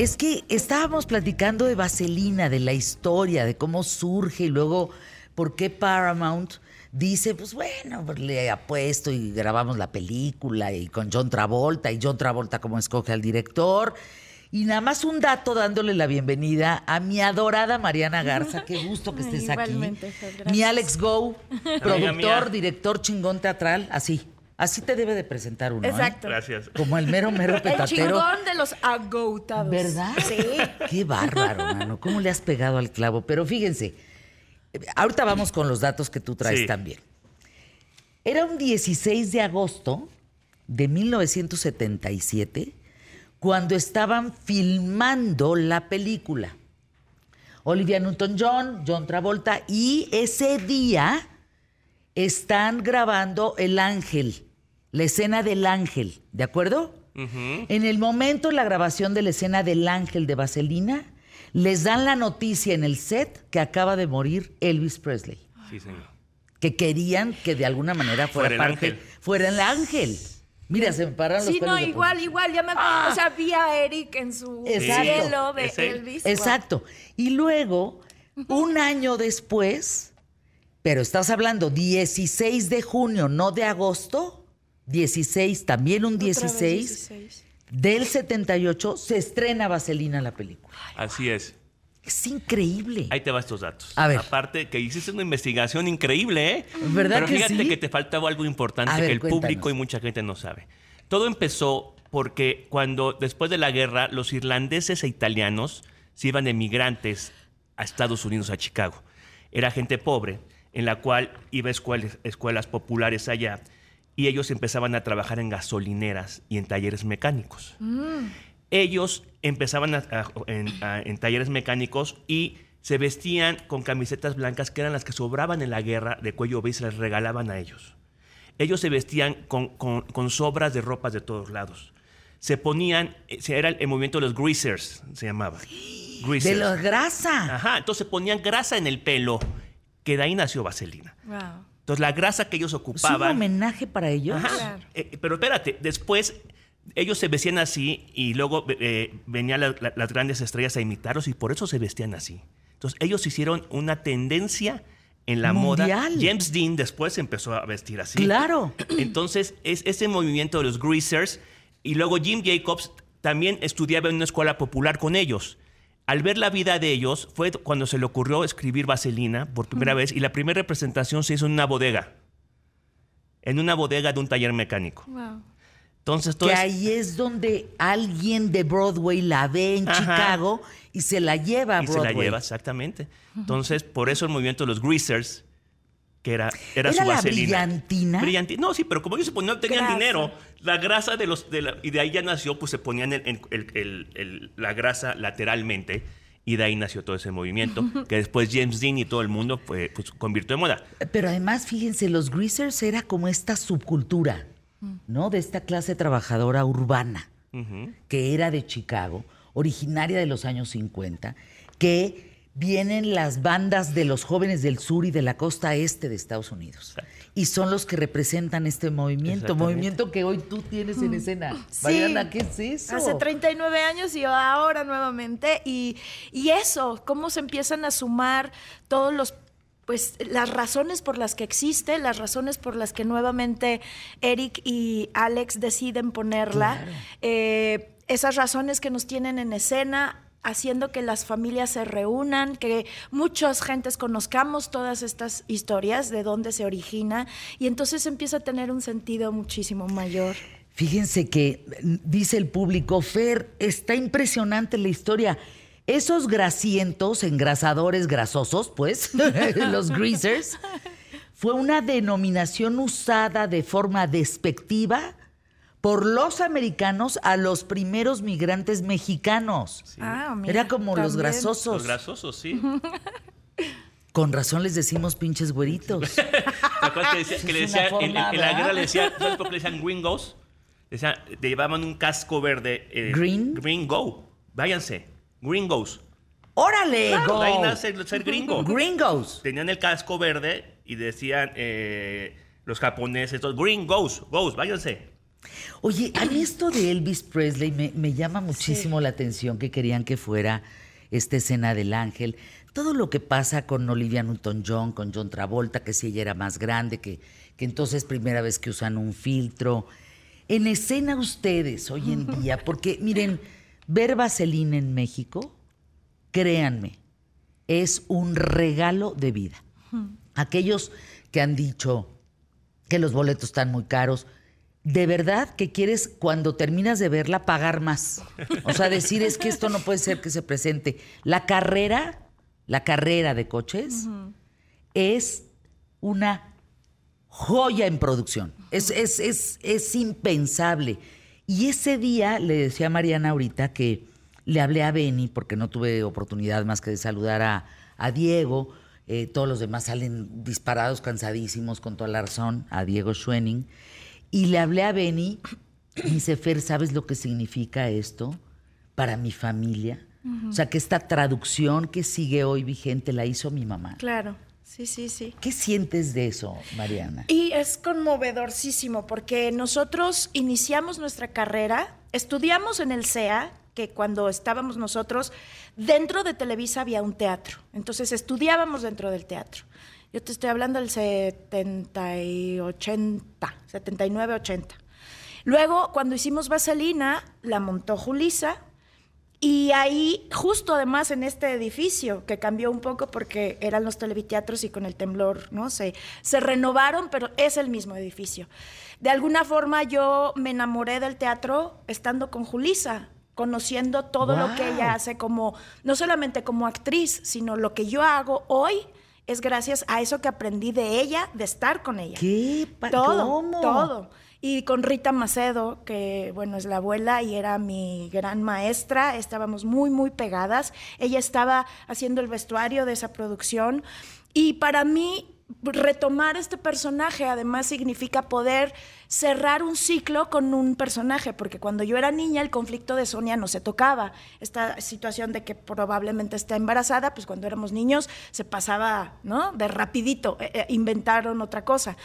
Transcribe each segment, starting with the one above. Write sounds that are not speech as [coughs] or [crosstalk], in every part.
es que estábamos platicando de Vaselina, de la historia, de cómo surge y luego por qué Paramount dice, pues bueno, pues le apuesto y grabamos la película y con John Travolta y John Travolta como escoge al director. Y nada más un dato dándole la bienvenida a mi adorada Mariana Garza. Qué gusto que [laughs] estés aquí. Mi Alex Go, productor, director chingón teatral, así. Así te debe de presentar uno. ¿eh? Exacto. Gracias. Como el mero, mero [laughs] El petatero. chingón de los agotados. ¿Verdad? Sí. Qué bárbaro, mano. ¿Cómo le has pegado al clavo? Pero fíjense, ahorita vamos con los datos que tú traes Sí. también. Era un 16 de agosto de 1977 cuando estaban filmando la película. Olivia Newton-John, John Travolta, y ese día están grabando El Ángel, la escena del Ángel, ¿de acuerdo? En el momento de la grabación de la escena del Ángel de Vaselina, les dan la noticia en el set que acaba de morir Elvis Presley, Sí, señor. que querían que de alguna manera fuera, Fuera el parte, ángel. fuera el Ángel. Mira, se me pararon los Sí, no, igual, igual, ya me acuerdo. O sea, vi a Eric en su Exacto. cielo de. Elvis. Exacto. Y luego, un año después, pero estás hablando 16 de junio, no de agosto, 16, también un Otra vez 16, 16. del 78, se estrena Vaselina la película. Así es. Es increíble. Ahí te va estos datos. A ver. Aparte que hiciste una investigación increíble, ¿eh? ¿Verdad Pero que fíjate sí? que te faltaba algo importante que el cuéntanos. público y mucha gente no sabe. Todo empezó porque cuando después de la guerra los irlandeses e italianos se iban de migrantes a Estados Unidos, a Chicago. Era gente pobre en la cual iba a escuelas, escuelas populares allá y ellos empezaban a trabajar en gasolineras y en talleres mecánicos ellos empezaban a- a- en, a- en talleres mecánicos y se vestían con camisetas blancas que eran las que sobraban en la guerra de cuello B y se las regalaban a ellos. Ellos se vestían con, con- con sobras de ropas de todos lados. Se ponían, eh, era el, movimiento de los greasers, se llamaba. [gasps] de Greasers. la grasa. Ajá, entonces ponían grasa en el pelo, que de ahí nació Vaselina. Wow. Entonces la grasa que ellos ¿Es un ocupaban... homenaje para ellos? Ajá. Claro. Eh, pero espérate, después ellos se vestían así y luego eh, venían la- la- las grandes estrellas a imitarlos y por eso se vestían así. Entonces ellos hicieron una tendencia en la Mundial. moda. James Dean después empezó a vestir así. Claro. Entonces es ese movimiento de los greasers y luego Jim Jacobs también estudiaba en una escuela popular con ellos. Al ver la vida de ellos fue cuando se le ocurrió escribir Vaselina por primera vez y la primera representación se hizo en una bodega. En una bodega de un taller mecánico. Wow. Entonces, todo Que es- ahí es donde alguien de Broadway la ve en Ajá. Chicago y se la lleva a y se Broadway. la lleva, exactamente. Entonces, por eso el movimiento de los greasers, que era, era, ¿Era su la vaselina. brillantina? Brillanti- No, sí, pero como ellos se ponían, no tenían Grasa. dinero, la grasa de los. de la- y de ahí ya nació, pues se ponían el- el- el- la grasa lateralmente. Y de ahí nació todo ese movimiento, que después James Dean y todo el mundo pues, pues, convirtió en moda. Pero además, fíjense, los greasers era como esta subcultura, ¿no? De esta clase trabajadora urbana, que era de Chicago, originaria de los años 50, que vienen las bandas de los jóvenes del sur y de la costa este de Estados Unidos. Y son los que representan este movimiento, movimiento que hoy tú tienes en escena. Sí. Mariana, ¿qué es eso? Hace 39 años y ahora nuevamente. Y, y eso, cómo se empiezan a sumar todos los pues las razones por las que existe, las razones por las que nuevamente Eric y Alex deciden ponerla, Claro. eh, esas razones que nos tienen en escena, haciendo que las familias se reúnan, que muchas gentes conozcamos todas estas historias, de dónde se origina, y entonces empieza a tener un sentido muchísimo mayor. Fíjense que mm, dice el público, Fer, está impresionante la historia. Esos grasientos, engrasadores grasosos, pues, [laughs] los greasers, fue una denominación usada de forma despectiva por los americanos a los primeros migrantes mexicanos. Ah, mira, Era como los grasosos. Los grasosos, sí. [laughs] Con razón les decimos pinches güeritos. [laughs] ¿Te acuerdas que, decía- que le decía, en, la guerra le decían, ¿sabes por qué le decían gringos? Le decían- le llevaban un casco verde. eh, Green. Gringo. Váyanse. Gringos. ¡Órale! Claro, go! de ahí nace el ser gringo. Gringos. Tenían el casco verde y decían eh, los japoneses, todos, green goes, goes, váyanse. Oye, a mí esto de Elvis Presley me, me llama muchísimo la atención que querían que fuera esta escena del ángel. Todo lo que pasa con Olivia Newton-John, con John Travolta, que si ella era más grande, que, que entonces primera vez que usan un filtro. En escena ustedes hoy en día, porque miren, ver Vaselina en México, créanme, es un regalo de vida. Aquellos que han dicho que los boletos están muy caros, de verdad que quieres cuando terminas de verla pagar más. O sea, decir es que esto no puede ser que se presente. La carrera, la carrera de coches es una joya en producción. Es, es, es, es impensable. Y ese día le decía a Mariana ahorita que le hablé a Benny, porque no tuve oportunidad más que de saludar a, a Diego. Eh, todos los demás salen disparados, cansadísimos, con toda la razón, a Diego Schwenning. Y le hablé a Benny, y dice, Fer, ¿sabes lo que significa esto para mi familia? O sea, que esta traducción que sigue hoy vigente la hizo mi mamá. Claro, sí, sí, sí. ¿Qué sientes de eso, Mariana? Y es conmovedorísimo porque nosotros iniciamos nuestra carrera, estudiamos en el CEA, que cuando estábamos nosotros, dentro de Televisa había un teatro. Entonces estudiábamos dentro del teatro. Yo te estoy hablando del 70 y 80, 79, 80. Luego, cuando hicimos Vaselina, la montó Julisa. Y ahí, justo además en este edificio, que cambió un poco porque eran los televiteatros y con el temblor, ¿no? Se, se renovaron, pero es el mismo edificio. De alguna forma yo me enamoré del teatro estando con Julisa, conociendo todo lo que ella hace como, no solamente como actriz, sino lo que yo hago hoy es gracias a eso que aprendí de ella, de estar con ella. ¿Qué? Todo, ¿Cómo? todo. Y con Rita Macedo, que bueno, es la abuela y era mi gran maestra, estábamos muy, muy pegadas. Ella estaba haciendo el vestuario de esa producción. Y para mí, retomar este personaje además significa poder cerrar un ciclo con un personaje, porque cuando yo era niña el conflicto de Sonia no se tocaba. Esta situación de que probablemente está embarazada, pues cuando éramos niños se pasaba, ¿no? De rapidito, eh, eh, inventaron otra cosa.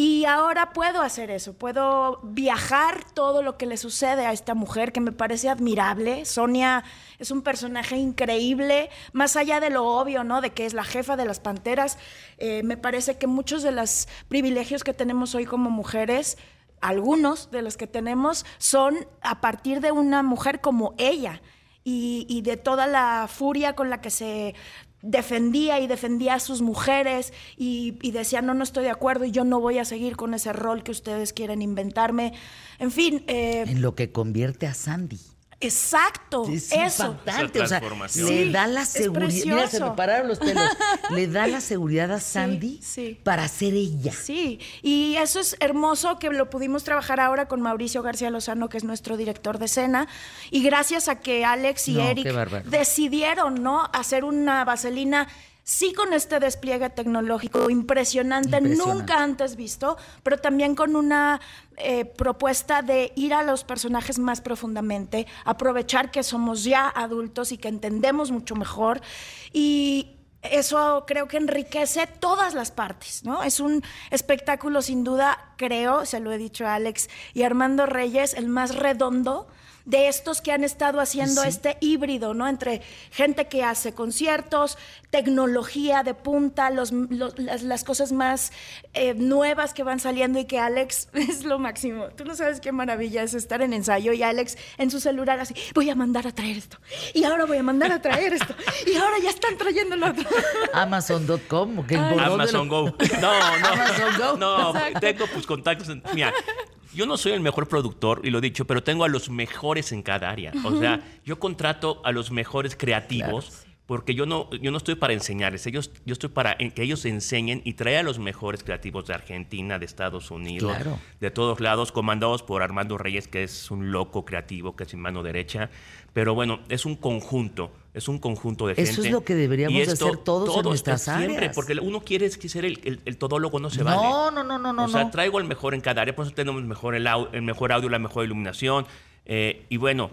Y ahora puedo hacer eso, puedo viajar todo lo que le sucede a esta mujer que me parece admirable. Sonia es un personaje increíble, más allá de lo obvio, ¿no? De que es la jefa de las panteras. eh, me parece que muchos de los privilegios que tenemos hoy como mujeres, algunos de los que tenemos, son a partir de una mujer como ella y, y de toda la furia con la que se defendía y defendía a sus mujeres y, decía, no, no estoy de acuerdo y yo no voy a seguir con ese rol que ustedes quieren inventarme. En fin, eh, En lo que convierte a Sandy. Exacto, Es eso. impactante, Esa o sea, le da la seguridad. Mira, se me pararon los pelos. [laughs] le da la seguridad a Sandy sí. para ser ella. Sí, y eso es hermoso que lo pudimos trabajar ahora con Mauricio García Lozano, que es nuestro director de escena, y gracias a que Alex y No, Eric decidieron, ¿no? Hacer una vaselina. Sí, con este despliegue tecnológico impresionante, nunca antes visto, pero también con una eh, propuesta de ir a los personajes más profundamente, aprovechar que somos ya adultos y que entendemos mucho mejor. Y eso creo que enriquece todas las partes, ¿no? Es un espectáculo sin duda, creo, se lo he dicho a Alex y Armando Reyes, el más redondo de estos que han estado haciendo Sí. este híbrido, ¿no? Entre gente que hace conciertos, tecnología de punta, los, los- las, las cosas más eh, nuevas que van saliendo y que Alex [laughs] es lo máximo. Tú no sabes qué maravilla es estar en ensayo y Alex en su celular así, voy a mandar a traer esto, y ahora voy a mandar a traer esto, y ahora ya están trayendo lo otro. [laughs] Amazon.com, que Amazon Go. [laughs] No, no. Amazon Go. No, Exacto. tengo pues contactos. en- Mira, yo no soy el mejor productor, y lo he dicho, pero tengo a los mejores en cada área. O sea, yo contrato a los mejores creativos. Porque yo no, yo no estoy para enseñarles, ellos, yo estoy para que ellos enseñen y traer a los mejores creativos de Argentina, de Estados Unidos, Claro. de todos lados, comandados por Armando Reyes, que es un loco creativo, que es mi mano derecha. Pero bueno, es un conjunto, es un conjunto de Eso gente. es lo que deberíamos hacer todos en nuestras Siempre, áreas. porque uno quiere ser el, el- el todólogo, no se No, vale. no, no, no, no, O sea, no. traigo el mejor en cada área, por eso tenemos mejor el mejor audio, la mejor iluminación. Eh, y bueno,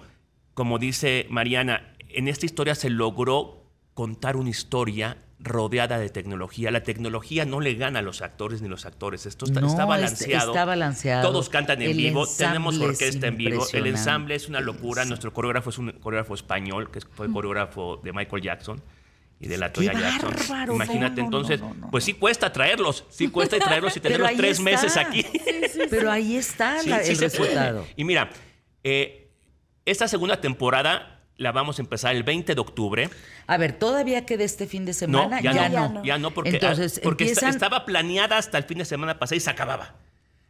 como dice Mariana, en esta historia se logró contar una historia rodeada de tecnología. La tecnología no le gana a los actores ni los actores. Esto está, No, está es- balanceado. está balanceado. Todos cantan en El vivo. Tenemos es orquesta en vivo. El ensamble es una locura. Nuestro coreógrafo es un coreógrafo español, que fue coreógrafo de Michael Jackson y de la ¡Qué Toya Jackson. bárbaro! Imagínate, No, no, no, entonces, no, no, pues sí cuesta traerlos. Sí [laughs] cuesta traerlos y tenerlos tres está. meses aquí. Pero ahí está Sí, la- sí el resultado. Y mira, eh, esta segunda temporada la vamos a empezar el 20 de octubre. A ver, ¿todavía queda este fin de No, semana? ya, Ya no, no. ya no, porque, Entonces, ah, porque empiezan- estaba planeada hasta el fin de semana pasado y se acababa.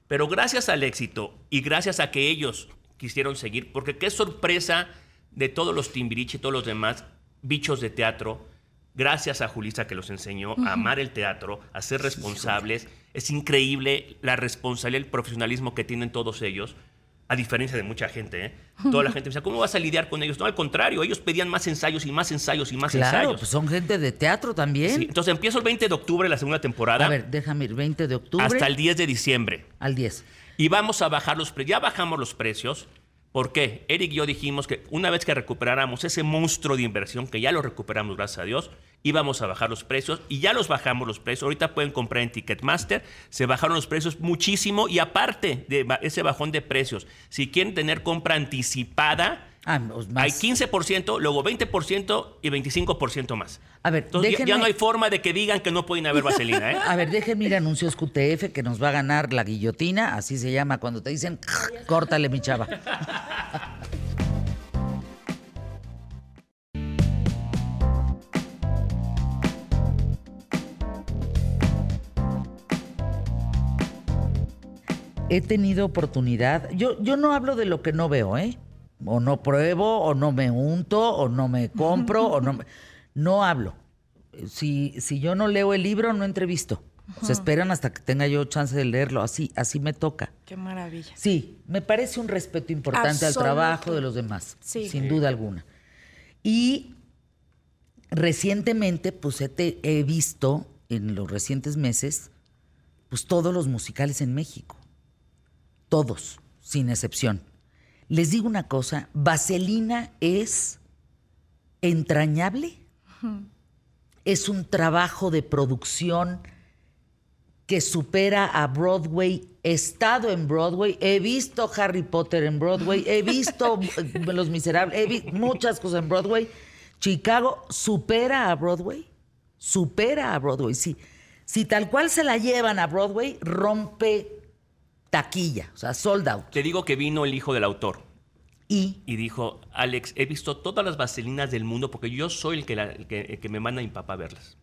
Pero gracias al éxito y gracias a que ellos quisieron seguir, porque qué sorpresa de todos los Timbiriche y todos los demás bichos de teatro, gracias a Julisa que los enseñó a amar el teatro, a ser responsables. Es increíble la responsabilidad y el profesionalismo que tienen todos ellos. A diferencia de mucha gente, ¿eh? Toda la gente decía, ¿cómo vas a lidiar con ellos? No, al contrario, ellos pedían más ensayos y más ensayos y más Claro, ensayos. pues son gente de teatro también. Sí, entonces empiezo el 20 de octubre la segunda temporada A ver, déjame ir, 20 de octubre hasta el 10 de diciembre. al 10. Y vamos a bajar los precios. Ya bajamos los precios. ¿Por qué? Eric y yo dijimos que una vez que recuperáramos ese monstruo de inversión, que ya lo recuperamos, gracias a Dios, íbamos a bajar los precios y ya los bajamos los precios. Ahorita pueden comprar en Ticketmaster. Se bajaron los precios muchísimo y aparte de ese bajón de precios, si quieren tener compra anticipada, Ah, pues más. hay 15%, luego 20% y 25% más. A ver, Entonces ya- no hay forma de que digan que no pueden haber vaselina, ¿eh? [laughs] A ver, déjenme ir a anuncios QTF que nos va a ganar la guillotina, así se llama cuando te dicen, córtale mi chava. [laughs] He tenido oportunidad, yo, yo no hablo de lo que no veo, ¿eh? O no pruebo, o no me unto, o no me compro, o no me- No hablo. Si, si yo no leo el libro, no entrevisto. Se esperan hasta que tenga yo chance de leerlo. Así, así me toca. Qué maravilla. Sí, me parece un respeto importante al trabajo de los demás, Sí. sin duda alguna. Y recientemente, pues he, te- he visto en los recientes meses, pues todos los musicales en México. Todos, sin excepción. Les digo una cosa, Vaselina es entrañable. Es un trabajo de producción que supera a Broadway. He estado en Broadway, he visto Harry Potter en Broadway, he visto [laughs] Los Miserables, he visto muchas cosas en Broadway. Chicago supera a Broadway, supera a Broadway. Sí. Si tal cual se la llevan a Broadway, rompe taquilla, o sea, sold out. Te digo que vino el hijo del autor Y y dijo, Alex, he visto todas las vaselinas del mundo porque yo soy el que, la- el que, el que me manda a mi papá a verlas.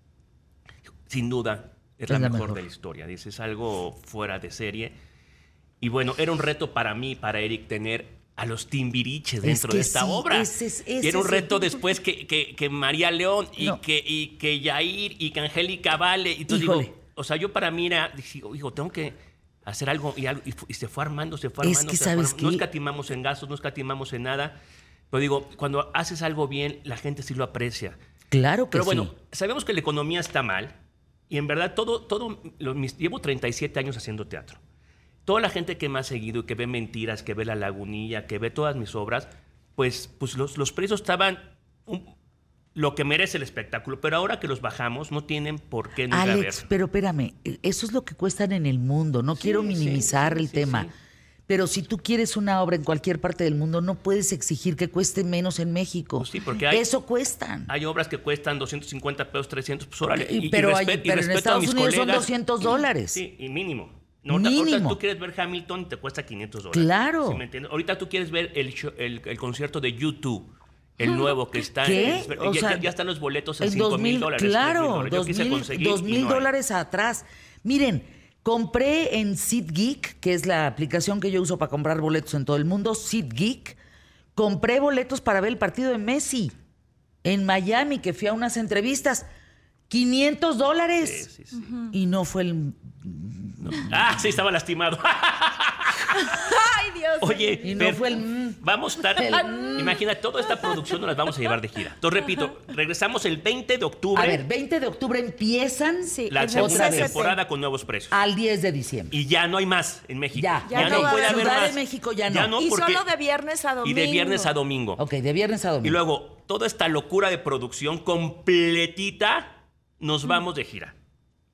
Sin duda, es, la, mejor, de la historia. Dice, es algo fuera de serie. Y bueno, era un reto para mí, para Eric, tener a los timbiriches Es dentro de esta sí, obra. ese es- y era un reto después que, que- que María León y, No. que, y que Yair y que Angélica Vale. Y entonces digo, o sea, yo para mí era, dije, hijo, tengo que hacer algo y, algo, y y se fue armando, se fue Es armando. que, se fue ¿sabes armando. No escatimamos en gastos, no escatimamos en nada. Pero digo, cuando haces algo bien, la gente sí lo aprecia. claro que Pero bueno, sí. sabemos que la economía está mal y en verdad todo, todo, lo- mis- llevo 37 años haciendo teatro. Toda la gente que me ha seguido y que ve Mentiras, que ve La Lagunilla, que ve todas mis obras, pues, pues los, los precios estaban un- lo que merece el espectáculo, pero ahora que los bajamos no tienen por qué no Alex, pero espérame, eso es lo que cuestan en el mundo. No quiero minimizar sí, el sí, tema. Pero si tú quieres una obra en cualquier parte del mundo, no puedes exigir que cueste menos en México. Pues sí, porque hay- Eso cuestan. Hay obras que cuestan 250 pesos, 300, pues órale. Y- Y- y pero hay- y en Estados Unidos son colegas. 200 dólares. Sí, y mínimo. No, Mínimo. Ahorita tú quieres ver Hamilton y te cuesta 500 dólares. Claro. ¿Sí me entiendes? Ahorita tú quieres ver el, show- el, el concierto de YouTube, el nuevo que está. ¿Qué? en- O ya, sea, ya- están los boletos en En 5 dos mil dólares. claro, dos mil, dólares atrás. Miren, compré en SeatGeek, que es la aplicación que yo uso para comprar boletos en todo el mundo, SeatGeek. Compré boletos para ver el partido de Messi en Miami, que fui a unas entrevistas. 500 dólares. Sí, sí, sí. Y no fue el... Ah, sí, estaba lastimado. [laughs] Ay, Dios. Oye, Y no Fer, fue el mm. Vamos a estar. El- Imagina, toda esta producción nos las vamos a llevar de gira. Entonces, repito, regresamos el 20 de octubre. A ver, 20 de octubre empiezan Sí, la segunda temporada con nuevos precios. al 10 de diciembre. Y ya no hay más en México. Ya, ya no, no va a puede haber Ciudad más. de México ya no. y porque- solo de viernes a domingo. Y de viernes a domingo. Ok, de viernes a domingo. Y luego, toda esta locura de producción completita, nos vamos de gira.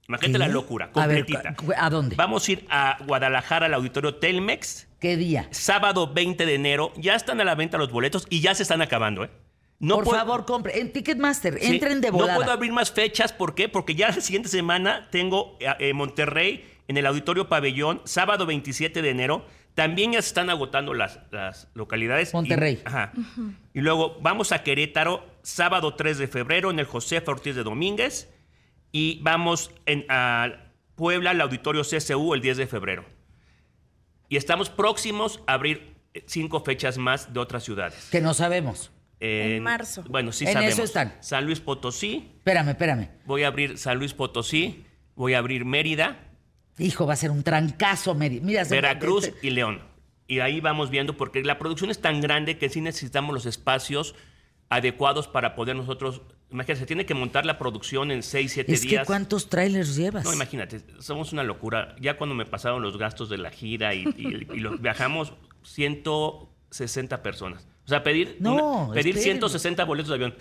Imagínate ¿Qué? la locura, A ver, completita. ¿a dónde? Vamos a ir a Guadalajara, al auditorio Telmex, ¿Qué día? sábado 20 de enero. Ya están a la venta los boletos y ya se están acabando, ¿eh? No Por puedo- favor, compre. En Ticketmaster, Sí, entren de No volada. puedo abrir más fechas, ¿por qué? Porque ya la siguiente semana tengo eh, eh, Monterrey en el Auditorio Pabellón, sábado 27 de enero. También ya se están agotando las, las localidades. Y- Monterrey. ajá. Y luego vamos a Querétaro, sábado 3 de febrero, en el José Ortiz de Domínguez. Y vamos en, a Puebla, al Auditorio CCU, el 10 de febrero. Y estamos próximos a abrir eh, cinco fechas más de otras ciudades. Que no sabemos. En marzo. Bueno, sí En sabemos. eso están. San Luis Potosí, Espérame, espérame. voy a abrir San Luis Potosí, voy a abrir Mérida, Hijo, va a ser un trancazo. Meri- Mira, Veracruz y León. Y ahí vamos viendo, porque la producción es tan grande que sí necesitamos los espacios adecuados para poder nosotros. Imagínate, se tiene que montar la producción en 6, 7 Es que días. ¿cuántos trailers llevas? No, imagínate, somos una locura. Ya cuando me pasaron los gastos de la gira y, y- y los viajamos 160 personas. O sea, pedir, No, una- pedir espérenme. 160 boletos de avión.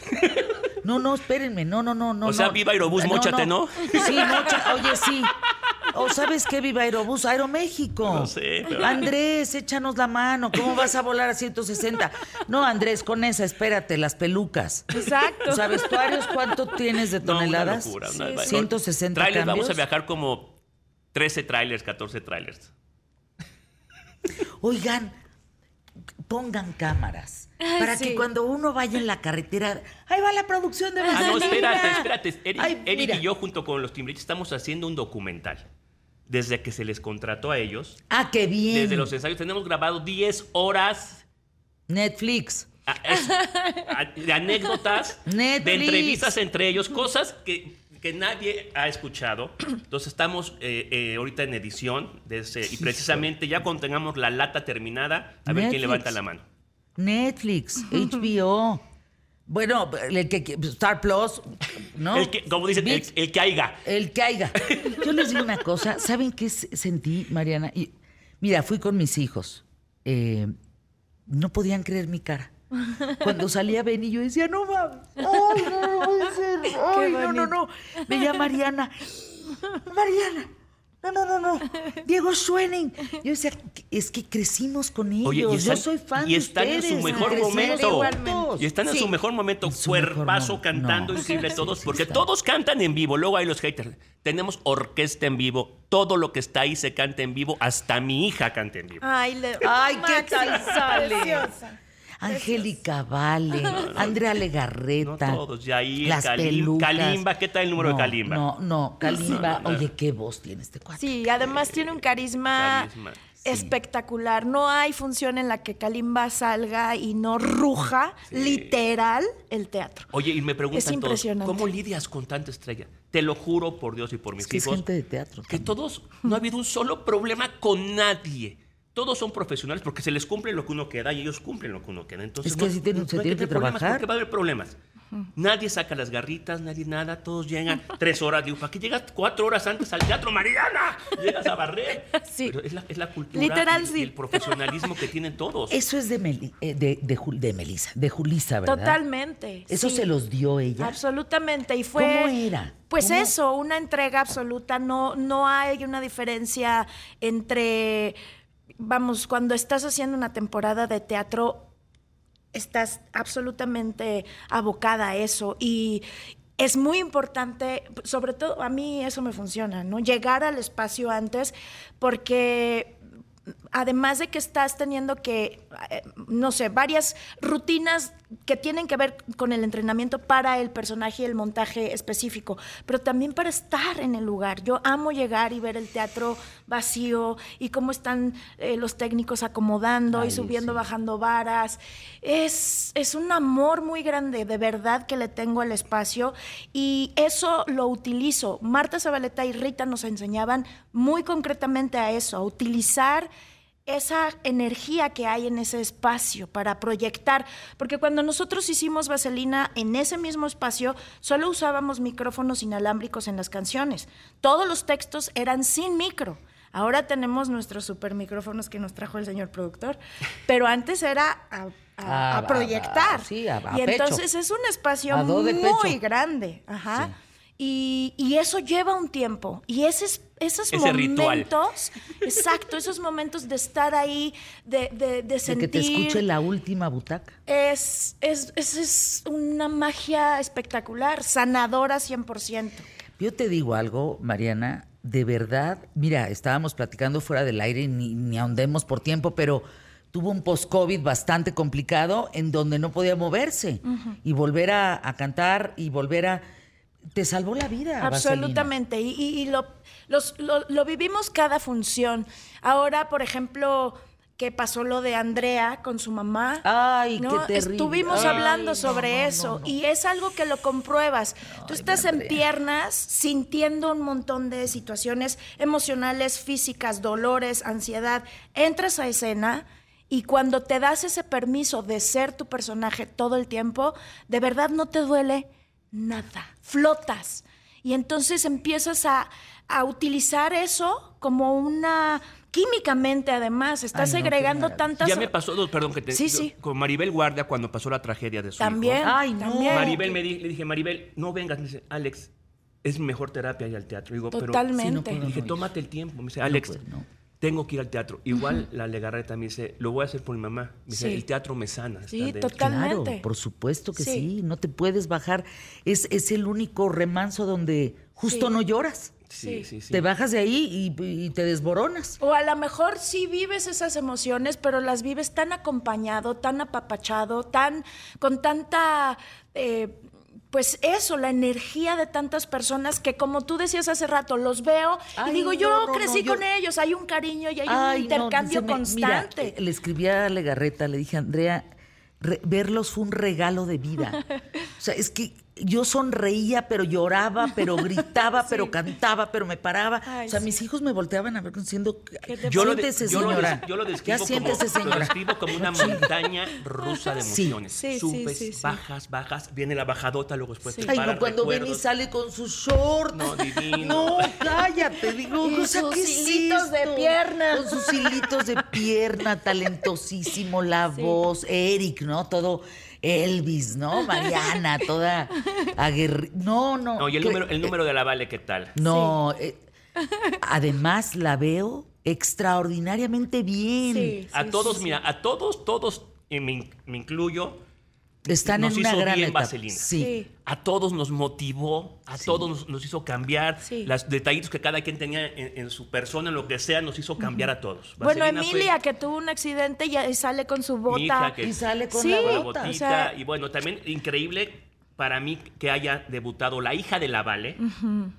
No, no, espérenme. No, no, no, no. O sea, no. viva Aerobús, móchate, ¿no? Sí, mocha. Oye, sí. O sabes qué, viva Aerobús, Aeroméxico. No sé, pero- Andrés, échanos la mano. ¿Cómo vas a volar a 160? No, Andrés, con esa, espérate, las pelucas. Exacto. O sea, vestuarios, ¿cuánto tienes de No, una toneladas? locura, Sí, una- sí. 160 Trailers, vamos a viajar como 13 trailers, 14 trailers. Oigan, pongan cámaras. Para sí. que cuando uno vaya en la carretera, ahí va la producción de Ah, no, espérate, espérate. Eric, Ay, Eric mira. y yo, junto con los Timbiriches, estamos haciendo un documental. Desde que se les contrató a ellos, Ah, qué bien. desde los ensayos, tenemos grabado 10 horas Netflix. es- de anécdotas, [laughs] de Netflix. entrevistas entre ellos, cosas que, que nadie ha escuchado. Entonces estamos eh, eh, ahorita en edición de ese- y precisamente ya cuando tengamos la lata terminada, a ver quién levanta la mano. Netflix, HBO. Bueno, el que Star Plus, ¿no? El que, como dicen, el, el que haiga. el que haya. Yo les digo una cosa, ¿saben qué sentí, Mariana? Y, mira, fui con mis hijos. Eh, no podían creer mi cara. Cuando salía Benny, yo decía, no mames. Ay, no, no. Ay, no, no, no. Veía a Mariana. Mariana. No, no, no, no. Diego Schwenning. Yo decía, es que crecimos con ellos. Oye, y yo están- soy fan y están de en su mejor momento. Y están en Sí. su mejor momento, En su cuerpazo cantando No, increíble todos, sí, porque está. todos cantan en vivo. Luego hay los haters. Tenemos orquesta en vivo. Todo lo que está ahí se canta en vivo. Hasta mi hija canta en vivo. Ay, le- Ay, ¿qué tal sale? Angélica Vale, [laughs] Andrea No Legarreta. todos. Yair, las Kalim- pelucas. Kalimba. ¿Qué tal el número No, de Kalimba? No, no, [laughs] Kalimba. No, no, no. Oye, qué voz tiene este cuate. Sí, además tiene un carisma, Carisma, sí. espectacular. No hay función en la que Kalimba salga y no ruja literal el teatro. Oye, y me Es preguntan todos. ¿cómo lidias con tanta estrella? Te lo juro por Dios y por mis Es que es hijos. gente de teatro. que también. todos, no ha habido un solo problema con nadie. Todos son profesionales porque se les cumple lo que uno queda y ellos cumplen lo que uno queda. Entonces, Es que así tiene- se hay tiene que problemas trabajar. Porque va a haber problemas. Nadie saca las garritas, nadie nada, todos llegan [laughs] tres horas. Digo, ¿para qué llegas cuatro horas antes al teatro, Mariana? Llegas a barrer. [laughs] Sí. Pero es la, es la cultura Literal, y, sí. y el profesionalismo que tienen todos. Eso es de, Meli- eh, de, de, Jul- de Melissa, de Julisa, ¿verdad? Totalmente. Eso sí. se los dio ella. Absolutamente. Y fue. ¿Cómo era? Pues ¿Cómo? eso, una entrega absoluta. No, no hay una diferencia entre. Vamos, cuando estás haciendo una temporada de teatro, estás absolutamente abocada a eso. Y es muy importante, sobre todo a mí eso me funciona, ¿no? Llegar al espacio antes, porque además de que estás teniendo que, eh, no sé, varias rutinas que tienen que ver con el entrenamiento para el personaje y el montaje específico, pero también para estar en el lugar. Yo amo llegar y ver el teatro vacío y cómo están eh, los técnicos acomodando Ay, y subiendo, sí. bajando varas. Es, es un amor muy grande, de verdad, que le tengo al espacio y eso lo utilizo. Marta Zabaleta y Rita nos enseñaban muy concretamente a eso, a utilizar esa energía que hay en ese espacio para proyectar, porque cuando nosotros hicimos Vaselina en ese mismo espacio, solo usábamos micrófonos inalámbricos en las canciones. Todos los textos eran sin micro. Ahora tenemos nuestros super micrófonos que nos trajo el señor productor, pero antes era a, a- A- a a- proyectar. a- sí, y entonces es un espacio muy pecho. grande. Ajá. Y, y eso lleva un tiempo. Y ese, es- esos Ese ritual. momentos, exacto, esos momentos de estar ahí, de, de, de De sentir. que te escuche la última butaca. es, es, es, es una magia espectacular, sanadora 100%. Yo te digo algo, Mariana, de verdad, mira, estábamos platicando fuera del aire y ni, ni ahondemos por tiempo, pero tuvo un post-COVID bastante complicado en donde no podía moverse y volver a, a cantar y volver a... Te salvó la vida. Absolutamente. Y, y- y lo, los- lo, lo vivimos cada función. Ahora, por ejemplo, que pasó lo de Andrea con su mamá. Ay, ¿no? qué terrible. Estuvimos Ay, hablando sobre no, no, eso. Y es algo que lo compruebas. Tú estás en Andrea. piernas sintiendo un montón de situaciones emocionales, físicas, dolores, ansiedad. Entras a escena. Y cuando te das ese permiso de ser tu personaje todo el tiempo, de verdad no te duele nada, flotas. Y entonces empiezas a, a utilizar eso como una, químicamente además, estás Ay, no, segregando maravilla. tantas... Ya me pasó, dos- perdón, que te, Sí, sí. con Maribel Guardia cuando pasó la tragedia de su También, hijo. Ay, no. también. Maribel me di- le dije, Maribel, no vengas. Me dice, Alex, es mejor terapia ir al teatro. Digo, Totalmente. Sí, no pero dije, no, tómate el tiempo. Me dice, Alex, pues, no. Tengo que ir al teatro. Igual la Legarreta me dice, lo voy a hacer por mi mamá. Me dice, Sí. el teatro me sana. Sí, estar dentro". total. Claro, Totalmente. por supuesto que sí. Sí. no te puedes bajar. Es, es el único remanso donde justo Sí. no lloras. Sí, sí, sí. Te bajas de ahí y, y te desboronas. O a lo mejor sí vives esas emociones, pero las vives tan acompañado, tan apapachado, tan con tanta eh, pues eso, la energía de tantas personas que como tú decías hace rato, los veo Ay, y digo, yo no, no, crecí con ellos, hay un cariño y hay Ay, un intercambio me- constante. eh, le escribí a Legarreta, le dije, Andrea, re- verlos fue un regalo de vida. [laughs] O sea, es que yo sonreía, pero lloraba, pero [laughs] gritaba, pero cantaba, pero me paraba. Ay, o sea, sí. mis hijos me volteaban a ver diciendo, ¿Qué te Yo lo, de- yo lo señora. des- yo lo ya describo, como, siéntese, lo señora. describo como una montaña rusa de emociones. Sí, sí, Subes, sí, sí. bajas, bajas, viene la bajadota, luego después Sí. te Ay, no, cuando ven y recuerdos. sale con sus shorts. No, divino. No, cállate, digo, Y o sea, sus ¿qué es hilitos de pierna. Con sus hilitos de pierna, talentosísimo, la voz, Eric, ¿no? Todo Elvis, ¿no? Mariana, toda aguerrida. No, no. No, y el que- número, el número de la Vale, ¿qué tal? No, eh, además la veo extraordinariamente bien. Sí, A sí, todos, sí, mira, a todos, todos, y me incluyo, Están nos en una hizo gran bien etapa. Vaselina. Sí. Sí. a todos nos motivó, a todos nos, nos hizo cambiar. Sí. Los detallitos que cada quien tenía en, en su persona, en lo que sea, nos hizo cambiar a todos. Bueno, fue Emilia, que tuvo un accidente y y sale con su bota. mi hija que Y sale con Sí, la la bota. botita. o sea- y bueno, también increíble para mí que haya debutado la hija de la Vale.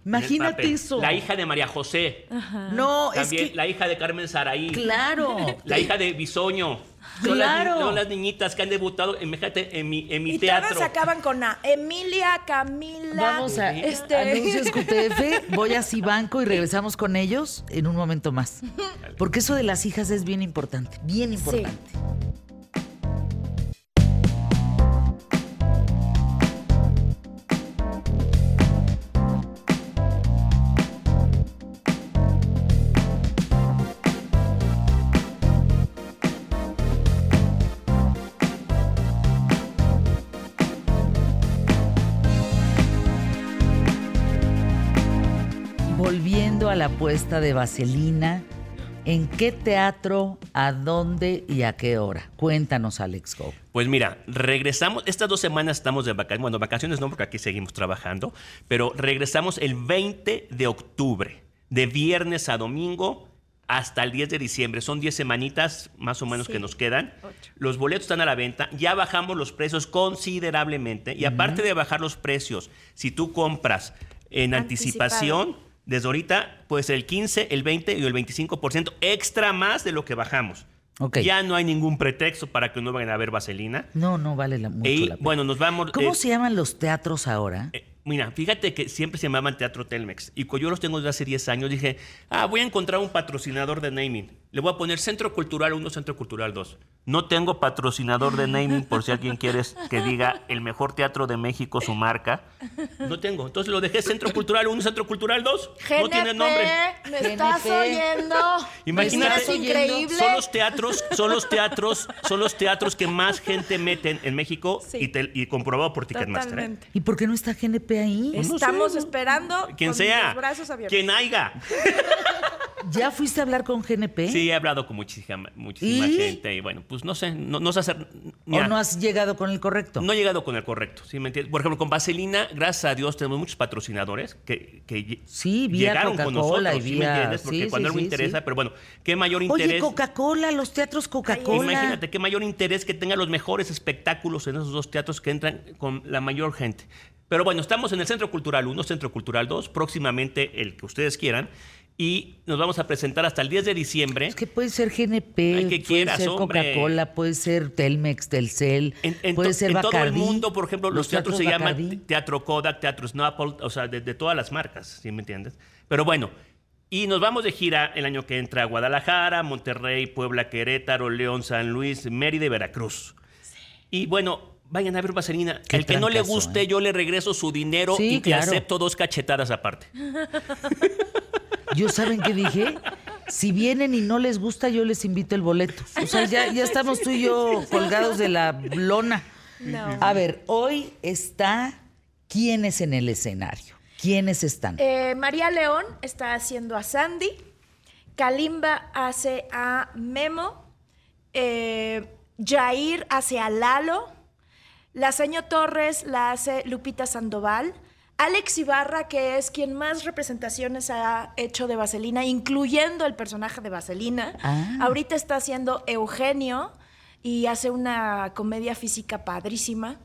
Imagínate papel. eso. La hija de María José. No, es También que. la hija de Carmen Saraí. Claro. [laughs] La hija de Bisoño. Son, las, Claro. son las niñitas que han debutado imagínate, en mi, en mi y teatro. todas acaban con A. Emilia, Camila. Vamos a este... [laughs] anuncios QTF, voy a Cibanco y regresamos con ellos en un momento más. Porque eso de las hijas es bien importante, bien importante. La apuesta de Vaselina, ¿en qué teatro, a dónde y a qué hora? Cuéntanos, Alex Go. Pues mira, regresamos, estas dos semanas estamos de vacaciones, bueno, vacaciones no porque aquí seguimos trabajando, pero regresamos el 20 de octubre, de viernes a domingo hasta el 10 de diciembre. Son 10 semanitas más o menos Sí. que nos quedan. Ocho. Los boletos están a la venta, ya bajamos los precios considerablemente y aparte de bajar los precios, si tú compras en Anticipado. anticipación, desde ahorita puede ser el 15, el 20 y el 25% extra más de lo que bajamos. Ok. Ya no hay ningún pretexto para que no vayan a ver vaselina. No, no vale la, mucho Y la pena. bueno, nos vamos. ¿Cómo eh, se llaman los teatros ahora? eh, mira, fíjate que siempre se llamaban Teatro Telmex. Y yo los tengo desde hace 10 años, dije, ah, voy a encontrar un patrocinador de naming. Le voy a poner Centro Cultural 1, Centro Cultural 2. No tengo patrocinador de naming por si alguien quiere que diga el mejor teatro de México, su marca. No tengo. Entonces lo dejé Centro Cultural 1, Centro Cultural 2. no tiene nombre. ¿Me estás oyendo? Imagínate, ¿Es increíble? son los teatros, son los teatros, son los teatros que más gente meten en México Sí. y, te- y comprobado por Ticketmaster. ¿eh? ¿Y por qué no está GNP ahí? no Estamos sé. esperando Quien sea, los brazos abiertos. quien haya. [laughs] ¿Ya fuiste a hablar con GNP? Sí, he hablado con muchísima, muchísima ¿Y? gente y bueno, pues no sé, no, no sé hacer. ¿O no has llegado con el correcto? no he llegado con el correcto, ¿sí me entiendes? Por ejemplo, con Vaselina, gracias a Dios, tenemos muchos patrocinadores que, que Sí, llegaron con nosotros, y ¿sí me entiendes? Porque sí, cuando sí, algo sí, interesa, sí. pero bueno, qué mayor Oye, interés. Coca-Cola, los teatros Coca-Cola. Imagínate qué mayor interés que tenga los mejores espectáculos en esos dos teatros que entran con la mayor gente. Pero bueno, estamos en el Centro Cultural 1, Centro Cultural 2, próximamente el que ustedes quieran. Y nos vamos a presentar hasta el 10 de diciembre. Es que puede ser GNP, que puede quieras, ser. Coca-Cola, puede ser Telmex, Telcel, En, en puede ser en todo el mundo, por ejemplo, los, teatros, se llaman. Teatro Kodak, Teatro Snapple, o sea, de, de todas las marcas, ¿sí me entiendes? Pero bueno, y nos vamos de gira el año que entra a Guadalajara, Monterrey, Puebla, Querétaro, León, San Luis, Mérida y Veracruz. Y bueno, vayan a ver Vaselina. Qué El que no le guste, ¿eh? yo le regreso su dinero Sí, y te claro. acepto dos cachetadas aparte. [laughs] Yo saben qué dije. Si vienen y no les gusta, yo les invito el boleto. O sea, ya, ya estamos tú y yo colgados de la lona. No. A ver, hoy está quiénes en el escenario. ¿Quiénes están? Eh, María León está haciendo a Sandy. Kalimba hace a Memo. Eh, Jair hace a Lalo. La seño Torres la hace Lupita Sandoval. Alex Ibarra, que es quien más representaciones ha hecho de Vaselina, incluyendo el personaje de Vaselina. Ah. Ahorita está haciendo Eugenio y hace una comedia física padrísima.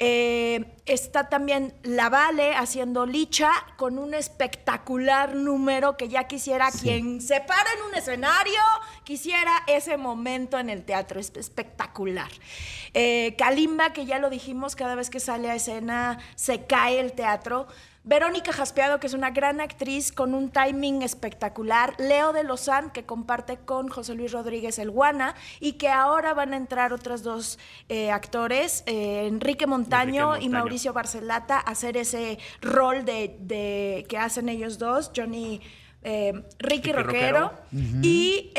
Eh, está también La Vale haciendo Licha con un espectacular número que ya quisiera quien se para en un escenario, quisiera ese momento en el teatro, es espectacular. Eh, Kalimba, que ya lo dijimos, cada vez que sale a escena se cae el teatro. Verónica Jaspeado, que es una gran actriz con un timing espectacular. Leo de Lozán, que comparte con José Luis Rodríguez El Guana. Y que ahora van a entrar otros dos eh, actores, eh, Enrique Montaño Enrique y. Mauricio Barcelata, a hacer ese rol de, de- que hacen ellos dos, Johnny eh, Ricky, Ricky Rockero. Y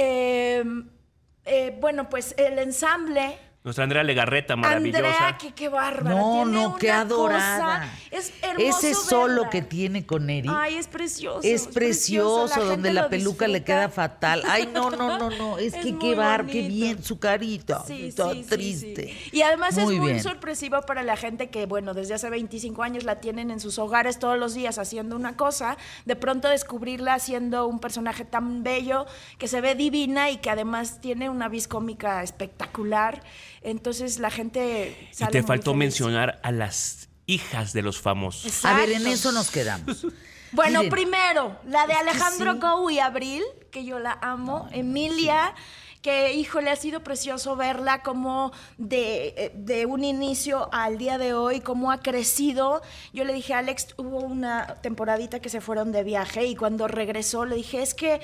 bueno, pues el ensamble. Nuestra Andrea Legarreta, maravillosa. Andrea, que qué bárbara. No, tiene no, qué adorada. cosa- es hermoso Ese solo verla. que tiene con Eri Ay, es precioso. es precioso, la donde la peluca le queda fatal. Ay, [laughs] no, no, no, no. Es, Es que qué bar, qué bien su carita. Sí, Está sí, triste. sí. Y además Muy es muy bien. sorpresivo para la gente que, bueno, desde hace 25 años la tienen en sus hogares todos los días haciendo una cosa, de pronto descubrirla haciendo un personaje tan bello, que se ve divina y que además tiene una vis cómica espectacular. Entonces la gente Y sale te muy faltó feliz. mencionar a las hijas de los famosos. A ver, en eso nos quedamos. Bueno, Miren, primero, la de Alejandro sí. Gou y Abril, que yo la amo. Emilia, que híjole, ha sido precioso verla como de, eh, de un inicio al día de hoy, cómo ha crecido. Yo le dije a Alex, hubo una temporadita que se fueron de viaje y cuando regresó le dije, es que,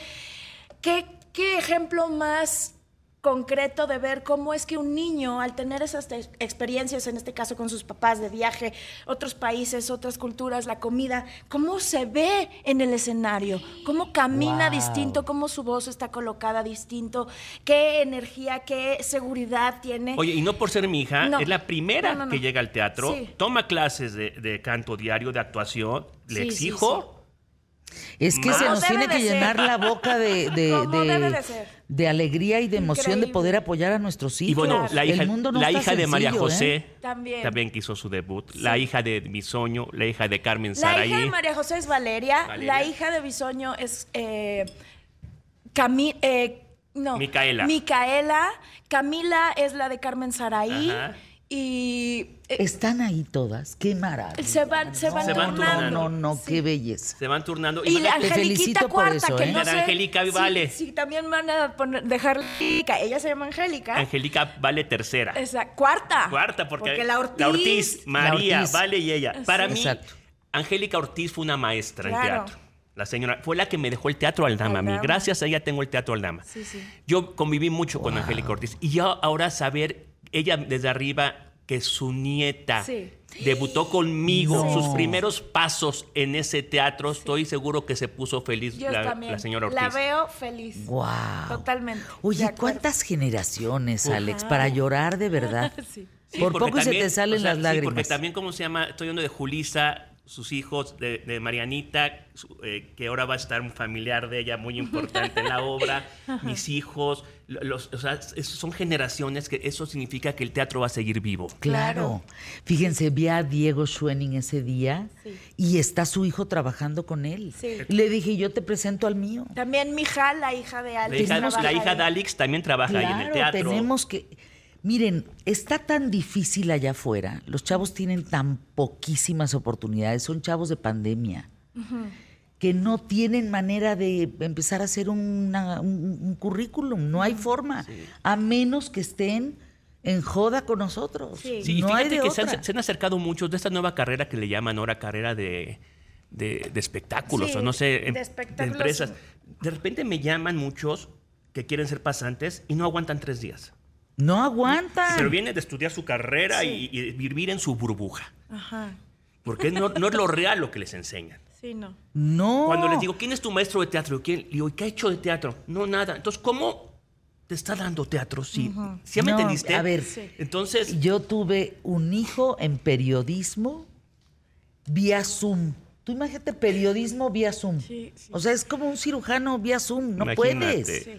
¿qué, qué ejemplo más concreto de ver cómo es que un niño, al tener esas experiencias, en este caso con sus papás de viaje, otros países, otras culturas, la comida, cómo se ve en el escenario, cómo camina Wow. distinto, cómo su voz está colocada distinto, qué energía, qué seguridad tiene. Oye, y no por ser mi hija, No. es la primera No, no, no. que llega al teatro, Sí. toma clases de, de canto diario, de actuación, le Sí, sí, exijo. Es que se nos tiene que ser. llenar la boca de, [laughs] de, de- alegría y de emoción de poder apoyar a nuestros hijos. Y bueno, la hija, El mundo no la hija de María José ¿eh? También. que hizo su debut, la hija de Bisoño, la hija de Carmen La Saraí. hija de María José es Valeria, Valeria. la hija de Bisoño es eh, Cami- eh, no, Micaela. Micaela, Camila es la de Carmen Saraí Ajá. Y eh, Están ahí todas. Qué maravilla. se van, se van, Se van turnando. turnando. No, no, Sí. qué belleza. Se van turnando. Y la Imagínate- Te Angeliquita felicito por Cuarta, eso, que ¿eh? no sé. Angélica sí, Vale. Sí, también van a poner, dejar Angélica. Ella se llama Angélica. Angélica vale tercera. Esa, cuarta. Cuarta, porque, la Ortiz. María, La Ortiz. Vale y ella. Para mí, Exacto. Angélica Ortiz fue una maestra en Claro. teatro. La señora fue la que me dejó el teatro Aldama a mí. Gracias a ella tengo el teatro Aldama. Sí, sí. Yo conviví mucho con Angélica Ortiz y ya ahora saber ella desde arriba que su nieta Sí. debutó conmigo, No. sus primeros pasos en ese teatro, estoy seguro que se puso feliz Yo la, también. la señora Ortiz. La veo feliz. Wow. Totalmente. Oye. ¿cuántas generaciones, Alex, para llorar de verdad? [laughs] Sí. Sí, Por poco y se también, te salen o sea, las sí, lágrimas. porque también, ¿cómo se llama? Estoy hablando de Julisa, sus hijos, de, de Marianita, su- eh, que ahora va a estar un familiar de ella muy importante en la obra, [laughs] mis hijos, los, o sea, es- son generaciones que eso significa que el teatro va a seguir vivo. Claro. Fíjense, vi a Diego Schwenning ese día Sí. y está su hijo trabajando con él. Sí. Le dije, yo te presento al mío. También Mija, la hija de La Alex. hija, la hija de Alex también trabaja ahí en el teatro. tenemos que... Miren, está tan difícil allá afuera. Los chavos tienen tan poquísimas oportunidades. Son chavos de pandemia. Que no tienen manera de empezar a hacer una- un, un currículum. No hay forma. A menos que estén en joda con nosotros. Sí. Sí, y no fíjate hay de que se han, se han acercado muchos de esta nueva carrera que le llaman ahora carrera de, de- de espectáculos, Sí, o no sé, de em- espectáculos. empresas. De repente me llaman muchos que quieren ser pasantes y no aguantan tres días. No aguantan. Pero vienen de estudiar su carrera y, y vivir en su burbuja. Ajá. Porque no, no es lo real lo que les enseñan. Sí, no. No. Cuando les digo, ¿quién es tu maestro de teatro? ¿Quién? Le digo, ¿y qué ha hecho de teatro? No, nada. Entonces, ¿cómo te está dando teatro? Sí. ¿Sí ya me No, entendiste? a ver, Sí. Entonces, Yo tuve un hijo en periodismo vía Zoom. Tú imagínate periodismo vía Zoom. Sí, sí. O sea, es como un cirujano vía Zoom. No Imagínate. puedes. Sí.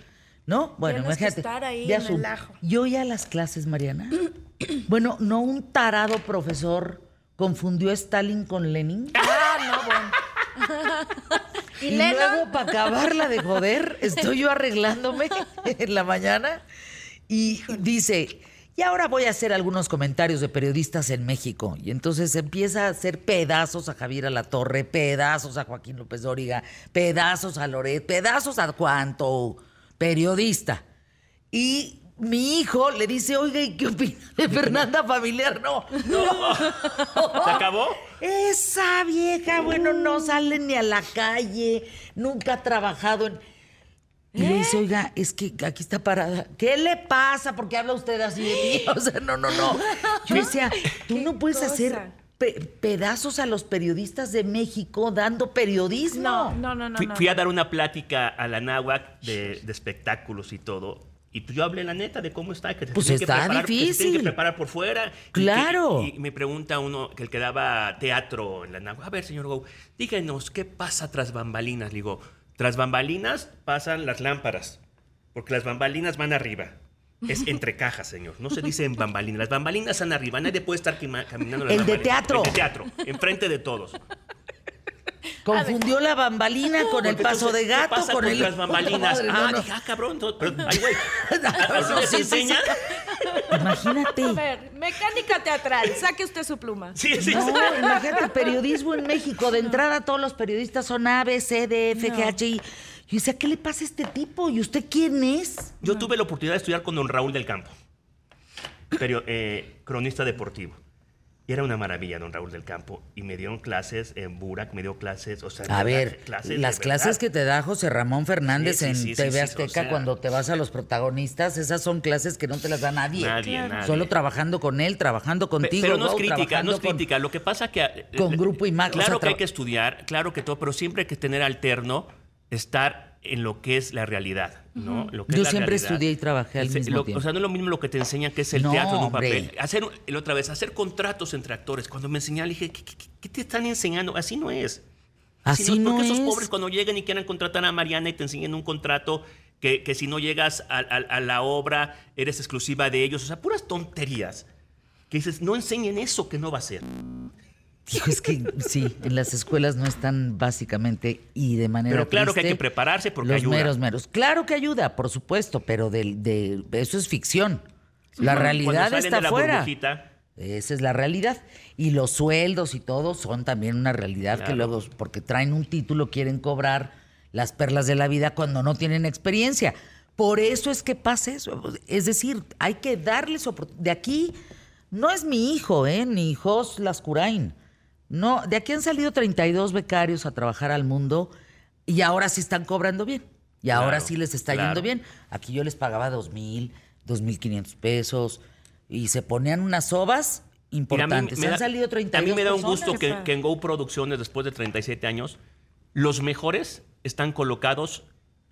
¿No? Bueno, Tienes que imagínate. estar ahí vía en Zoom. el ajo. Yo ya a las clases, Mariana. [clears throat] bueno, no un tarado profesor confundió a Stalin con Lenin. Ah, no, bueno. [laughs] Y, luego, para acabarla de joder, estoy yo arreglándome en la mañana y dice, y ahora voy a hacer algunos comentarios de periodistas en México. Y entonces empieza a hacer pedazos a Javier Alatorre, pedazos a Joaquín López Dóriga, pedazos a Loret, pedazos a cuanto periodista. Y mi hijo le dice, oiga, ¿y qué opina de Fernanda Familiar? No, no. [laughs] ¿se acabó? Esa vieja, bueno, no sale ni a la calle, nunca ha trabajado en... Y le dice, oiga, es que aquí está parada. ¿Qué le pasa? ¿Por qué habla usted así de mí? [laughs] O sea, no, no, no. Yo decía, tú no puedes cosa? hacer pe- pedazos a los periodistas de México dando periodismo. No, no, no, no. fui, no, fui a dar una plática a la náhuac de, de espectáculos y todo. Y pues yo hablé la neta de cómo está, que se Pues tienen que está preparar, que se tienen difícil. que preparar por fuera. Y que- Claro. Y, me pregunta uno, que el que daba teatro en la náhuac, a ver, señor Gou, díganos, ¿qué pasa tras bambalinas? Le digo, tras bambalinas pasan las lámparas, porque las bambalinas van arriba. Es [laughs] entre cajas, señor. No se dice en bambalinas. Las bambalinas están arriba. Nadie puede estar caminando. las El de bambalinas. teatro. El de teatro. Enfrente de todos. Confundió la bambalina con el paso entonces, de gato, ¿qué pasa con con el... las bambalinas? Madre, ah, no. dije, ah, cabrón. no, pero, ay, güey. ¿A Eso ustedes sí, sí, enseñan? Imagínate. A ver, mecánica teatral. Saque usted su pluma. Sí, sí, No, sí. imagínate, periodismo en México. De entrada, todos los periodistas son A, B, C, D, F, G, H, I. Yo decía, ¿qué le pasa a este tipo? ¿Y usted quién es? Yo tuve la oportunidad de estudiar con don Raúl del Campo, pero, eh, cronista deportivo. Y era una maravilla, don Raúl del Campo. Y me dieron clases en Burak, me dio clases, o sea... de A ver, clases las clases que te da José Ramón Fernández Sí, sí, en sí, sí, TV sí, o Azteca sea. cuando te vas a los protagonistas, esas son clases que no te las da nadie. Nadie, nadie. Solo trabajando con él, trabajando contigo. Pero no es crítica, no es con- crítica. Lo que pasa que... con Grupo Imagen, o Claro sea, que hay que estudiar, claro que todo, pero siempre hay que tener alterno, estar en lo que es la realidad, ¿no? Lo que Yo es la siempre realidad. estudié y trabajé al Ese- mismo lo- tiempo. O sea, no es lo mismo lo que te enseñan que es el No, teatro en un hombre. papel. Hacer, el otra vez, hacer contratos entre actores. Cuando me enseñaron, le dije, ¿qué, qué- qué te están enseñando? Así no es. Así no Porque esos es. pobres cuando lleguen y quieran contratar a Mariana y te enseñen un contrato que, que si no llegas a, a- a la obra eres exclusiva de ellos. O sea, puras tonterías. Que dices, no enseñen eso que no va a ser. [laughs] Hijo, es que sí, en las escuelas no están básicamente y de manera Pero claro que hay que prepararse porque los ayuda. meros meros. Claro que ayuda, por supuesto, pero del- de, eso es ficción. la realidad está de la afuera. Esa es la realidad. Y los sueldos y todo son también una realidad que luego, porque traen un título, quieren cobrar las perlas de la vida cuando no tienen experiencia. Por eso es que pasa eso. Es decir, hay que darles. De aquí, no es mi hijo, ¿eh? Ni hijos Lascurain. No, de aquí han salido 32 becarios a trabajar al mundo. Y ahora sí están cobrando bien. Y ahora sí les está claro. yendo bien. Aquí yo les pagaba dos mil, dos mil quinientos pesos. Y se ponían unas sobas importantes. me Han salido 32 A mí me da un gusto que, en Go Producciones, después de 37 años, los mejores están colocados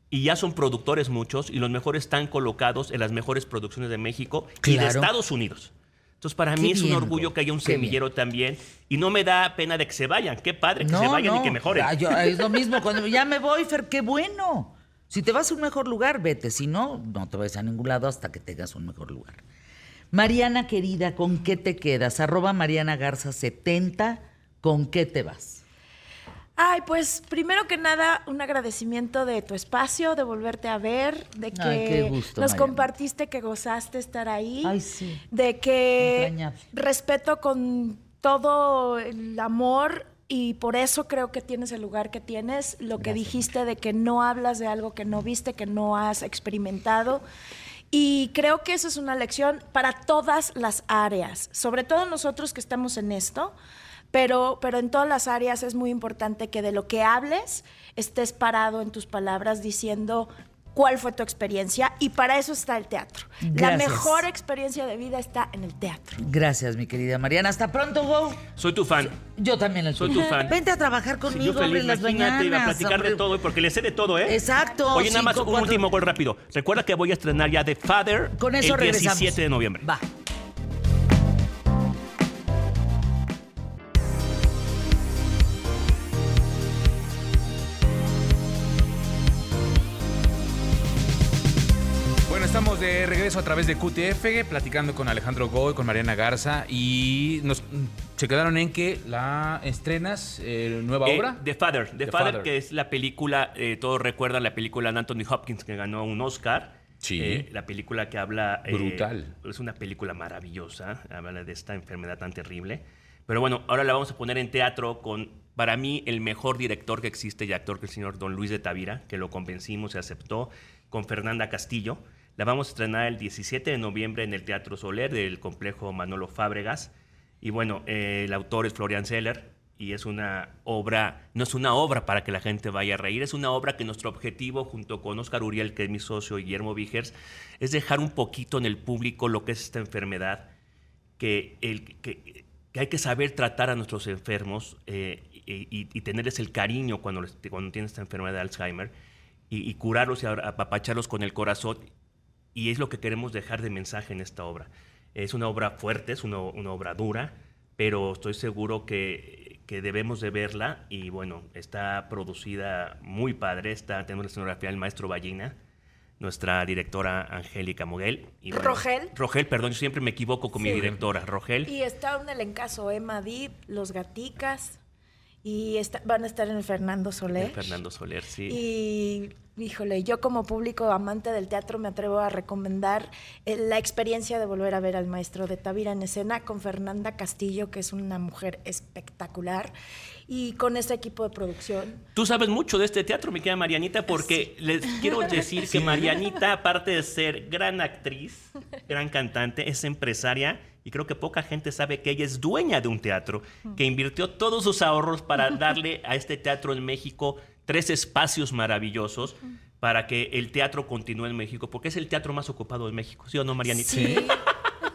y ya son productores muchos, y los mejores están colocados en las mejores producciones de México y de. Estados Unidos. Entonces, para Qué mí es un bien, orgullo que haya un Qué bien. semillero también. Y no me da pena de que se vayan. Qué padre que se vayan y que mejoren. Ah, yo- [laughs] es lo mismo. Cuando ya me voy, Fer, qué bueno. Si te vas a un mejor lugar, vete. Si no, no te vayas a ningún lado hasta que tengas un mejor lugar. Mariana querida, ¿con qué te quedas? Arroba Mariana Garza 70, ¿con qué te vas? Ay, pues primero que nada, un agradecimiento de tu espacio, de volverte a ver, de que Ay, gusto, nos Mariana. compartiste, que gozaste estar ahí. Ay, sí. De que Entrañable. respeto con todo el amor y por eso creo que tienes el lugar que tienes. Lo que dijiste de que no hablas de algo que no viste, que no has experimentado. Y creo que eso es una lección para todas las áreas, sobre todo nosotros que estamos en esto, pero, pero en todas las áreas es muy importante que de lo que hables estés parado en tus palabras diciendo cuál fue tu experiencia y para eso está el teatro. La mejor experiencia de vida está en el teatro. Gracias, mi querida Mariana. Hasta pronto, Go. Soy tu fan. Yo también el Soy tu fan. Vente a trabajar Sí, conmigo, yo feliz, hombre, en las imagínate, iba a mañanas, platicar de todo, porque le sé de todo, ¿eh? Exacto, Oye, nada más cinco, un cuatro- último gol rápido. Recuerda que voy a estrenar ya The Father Con eso el regresamos. 17 de noviembre. Va. Estamos de regreso a través de QTF, platicando con Alejandro Goy, con Mariana Garza, y nos se quedaron en que la estrenas eh, nueva Eh, obra. The Father. The, The Father, Father. que es la película, eh, todos recuerdan la película de Anthony Hopkins que ganó un Oscar. Sí. Eh, la película que habla... eh, Brutal. es una película maravillosa, habla de esta enfermedad tan terrible. Pero bueno, ahora la vamos a poner en teatro con, para mí, el mejor director que existe y actor que el señor Don Luis de Tavira, que lo convencimos, se aceptó, con Fernanda Castillo. La vamos a estrenar el 17 de noviembre en el Teatro Soler del complejo Manolo Fábregas. Y bueno, eh, el autor es Florian Zeller y es una obra, no es una obra para que la gente vaya a reír, es una obra que nuestro objetivo, junto con Oscar Uriel, que es mi socio, y Guillermo Vigers, es dejar un poquito en el público lo que es esta enfermedad, que, el, que, que hay que saber tratar a nuestros enfermos eh, y, y- y tenerles el cariño cuando, cuando tienen esta enfermedad de Alzheimer y, y curarlos y apapacharlos con el corazón. Y es lo que queremos dejar de mensaje en esta obra. Es una obra fuerte, es una, una obra dura, pero estoy seguro que, que debemos de verla y bueno, está producida muy padre, está teniendo la escenografía del maestro Ballina, nuestra directora Angélica Moguel. Y bueno, ¿Rogel? Rogel, perdón, yo siempre me equivoco con mi directora, Rogel. Y está un elencazo, Emma Dib, Los Gaticas, y está- van a estar en el Fernando Soler. Fernando Soler, sí. Y, híjole, yo como público amante del teatro me atrevo a recomendar eh, la experiencia de volver a ver al maestro de Tavira en escena con Fernanda Castillo, que es una mujer espectacular, y con ese equipo de producción. Tú sabes mucho de este teatro, mi querida Marianita, porque les quiero [laughs] decir que Marianita, aparte de ser gran actriz, gran cantante, es empresaria y creo que poca gente sabe que ella es dueña de un teatro, que invirtió todos sus ahorros para darle a este teatro en México tres espacios maravillosos para que el teatro continúe en México, porque es el teatro más ocupado de México, ¿sí o no, Marianita? Sí. [laughs]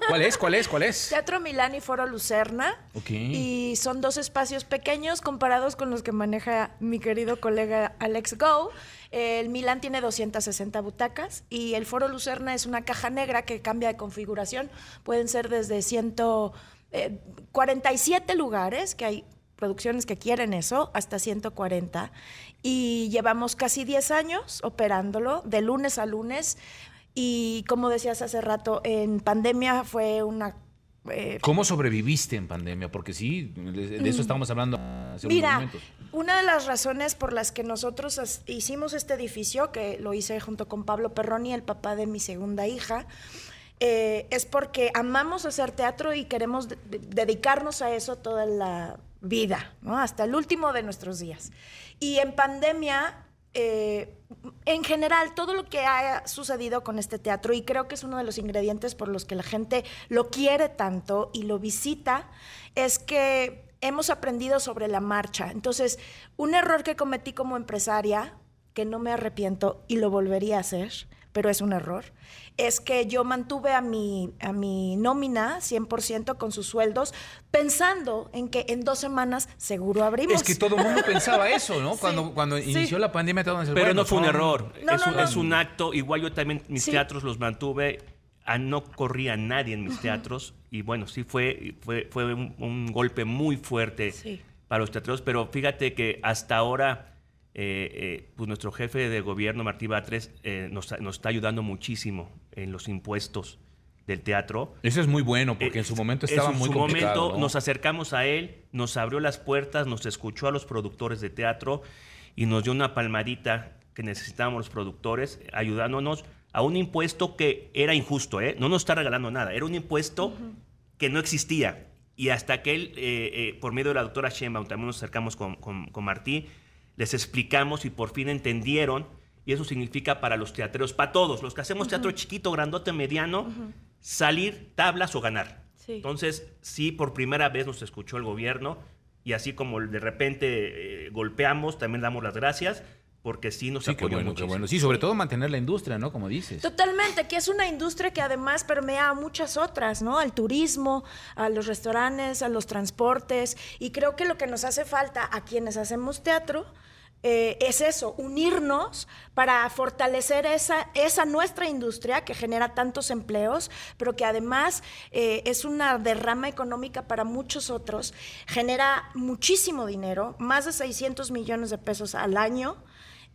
¿Cuál es? ¿Cuál es? ¿Cuál es? Teatro Milán y Foro Lucerna. Ok. Y son dos espacios pequeños comparados con los que maneja mi querido colega Alex Go. El Milán tiene 260 butacas y el Foro Lucerna es una caja negra que cambia de configuración. Pueden ser desde 147 lugares, que hay producciones que quieren eso, hasta 140. Y llevamos casi 10 años operándolo, de lunes a lunes. Y como decías hace rato, en pandemia fue una eh, ¿Cómo sobreviviste en pandemia? Porque sí, de eso estábamos hablando hace unos Mira, momentos. una de las razones por las que nosotros hicimos este edificio, que lo hice junto con Pablo Perroni, el papá de mi segunda hija, eh, es porque amamos hacer teatro y queremos de- de- dedicarnos a eso toda la vida, ¿no? hasta el último de nuestros días. Y en pandemia eh, en general, todo lo que ha sucedido con este teatro, y creo que es uno de los ingredientes por los que la gente lo quiere tanto y lo visita, es que hemos aprendido sobre la marcha. Entonces, un error que cometí como empresaria, que no me arrepiento y lo volvería a hacer, pero es un error, es que yo mantuve a mi, a mi nómina 100% con sus sueldos, pensando en que en dos semanas seguro abrimos. Es que todo el mundo pensaba eso, ¿no? [laughs] Cuando, cuando sí. inició la pandemia, todo el mundo Pero bueno, no fue un error. No, es, no, un, no. es un acto. Igual yo también mis Sí. teatros los mantuve. ah, no corría nadie en mis teatros. Y bueno, sí fue, fue, fue un, un golpe muy fuerte Sí. para los teatros. Pero fíjate que hasta ahora, eh, eh, pues nuestro jefe de gobierno, Martí Batres, eh, nos, nos está ayudando muchísimo en los impuestos del teatro. Eso es muy bueno, porque en su momento en estaba su- muy su complicado. momento ¿no? nos acercamos a él, nos abrió las puertas, nos escuchó a los productores de teatro y nos dio una palmadita que necesitábamos los productores, ayudándonos a un impuesto que era injusto, ¿eh? no nos está regalando nada, era un impuesto que no existía. Y hasta que él, eh, eh, por medio de la doctora Sheinbaum, también nos acercamos con, con- con Martí, les explicamos y por fin entendieron, y eso significa para los teatreros, para todos, los que hacemos teatro chiquito, grandote, mediano, salir tablas o ganar. Sí. Entonces, sí, por primera vez nos escuchó el gobierno y así como de repente eh, golpeamos, también damos las gracias porque sí nos Sí, qué apoyó bueno, qué muchísimo. bueno. Sí, sobre todo mantener la industria, ¿no? Como dices. Totalmente, que es una industria que además permea a muchas otras, ¿no? Al turismo, a los restaurantes, a los transportes. Y creo que lo que nos hace falta a quienes hacemos teatro eh, es eso, unirnos para fortalecer esa, esa nuestra industria que genera tantos empleos, pero que además eh, es una derrama económica para muchos otros, genera muchísimo dinero, más de 600 millones de pesos al año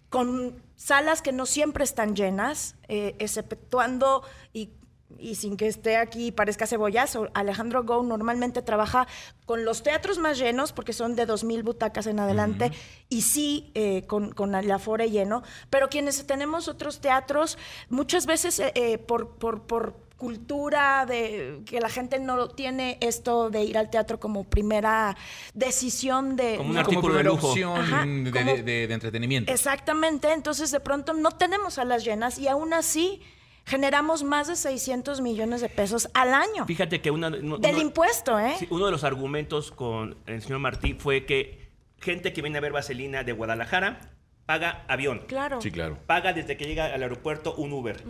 con salas que no siempre están llenas, eh, exceptuando y, y sin que esté aquí y parezca cebollazo, Alejandro Go normalmente trabaja con los teatros más llenos, porque son de 2.000 butacas en adelante, y sí eh, con, con el afore lleno, pero quienes tenemos otros teatros, muchas veces eh, eh, por, por, por cultura de que la gente no tiene esto de ir al teatro como primera decisión de Como un ¿no? artículo como de lujo. opción Ajá, de, como- de- de- de entretenimiento. Exactamente, entonces de pronto no tenemos salas llenas y aún así generamos más de 600 millones de pesos al año Fíjate que una, no- del uno- impuesto, ¿eh? sí, uno de los argumentos con el señor Martí fue que gente que viene a ver Vaselina de Guadalajara paga avión. Claro. Sí, claro. paga desde que llega al aeropuerto un Uber,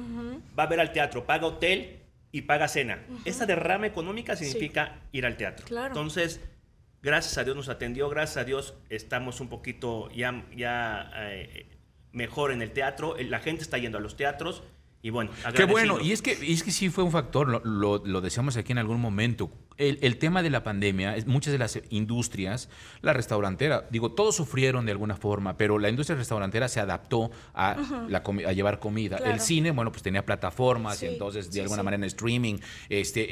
va a ver al teatro, paga hotel y paga cena. Esa derrama económica significa ir al teatro. Claro. Entonces, gracias a Dios nos atendió, gracias a Dios estamos un poquito ya, ya eh, mejor en el teatro, la gente está yendo a los teatros y bueno, Qué bueno, y es que, y es que sí fue un factor, lo, lo, lo decíamos aquí en algún momento. El, el tema de la pandemia, es- muchas de las industrias, la restaurantera, digo, todos sufrieron de alguna forma, pero la industria restaurantera se adaptó a, la comi- a llevar comida. Claro. El cine, bueno, pues tenía plataformas Sí, y entonces de sí, alguna sí. manera en streaming, este,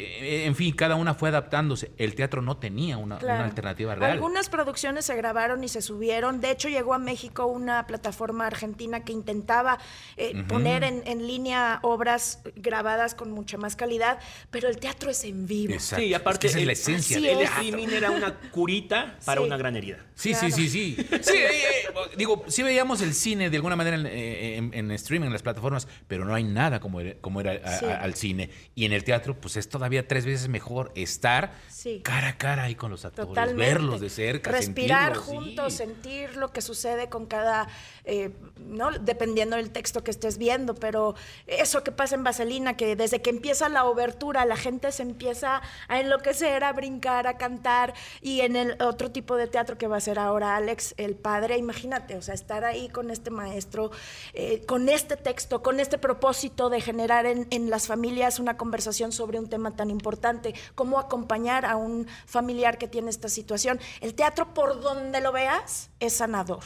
eh, en fin, cada una fue adaptándose. El teatro no tenía una, alternativa real. Algunas producciones se grabaron y se subieron. De hecho, llegó a México una plataforma argentina que intentaba eh, poner en, en línea obras grabadas con mucha más calidad, pero el teatro es en vivo. Exacto. Sí, y aparte Es que esa es la el- esencia Así del el es. streaming era una curita para Sí. una gran herida. Sí, Claro. sí, sí, sí. Sí, eh, eh, digo, sí veíamos el cine de alguna manera en, eh, en- en streaming, en las plataformas, pero no hay nada como era, como era a- Sí. a- al cine. Y en el teatro, pues es todavía tres veces mejor estar Sí. cara a cara ahí con los actores, Totalmente. verlos de cerca, Respirar juntos, sentir lo que sucede con cada, eh, ¿no? Dependiendo del texto que estés viendo, pero eso que pasa en Vaselina, que desde que empieza la obertura la gente se empieza a enloquecer, a brincar, a cantar, y en el otro tipo de teatro que va a ser ahora Alex, el padre, imagínate, o sea, estar ahí con este maestro, eh, con este texto, con este propósito de generar en, las familias una conversación sobre un tema tan importante, cómo acompañar a un familiar que tiene esta situación. El teatro, por donde lo veas, es sanador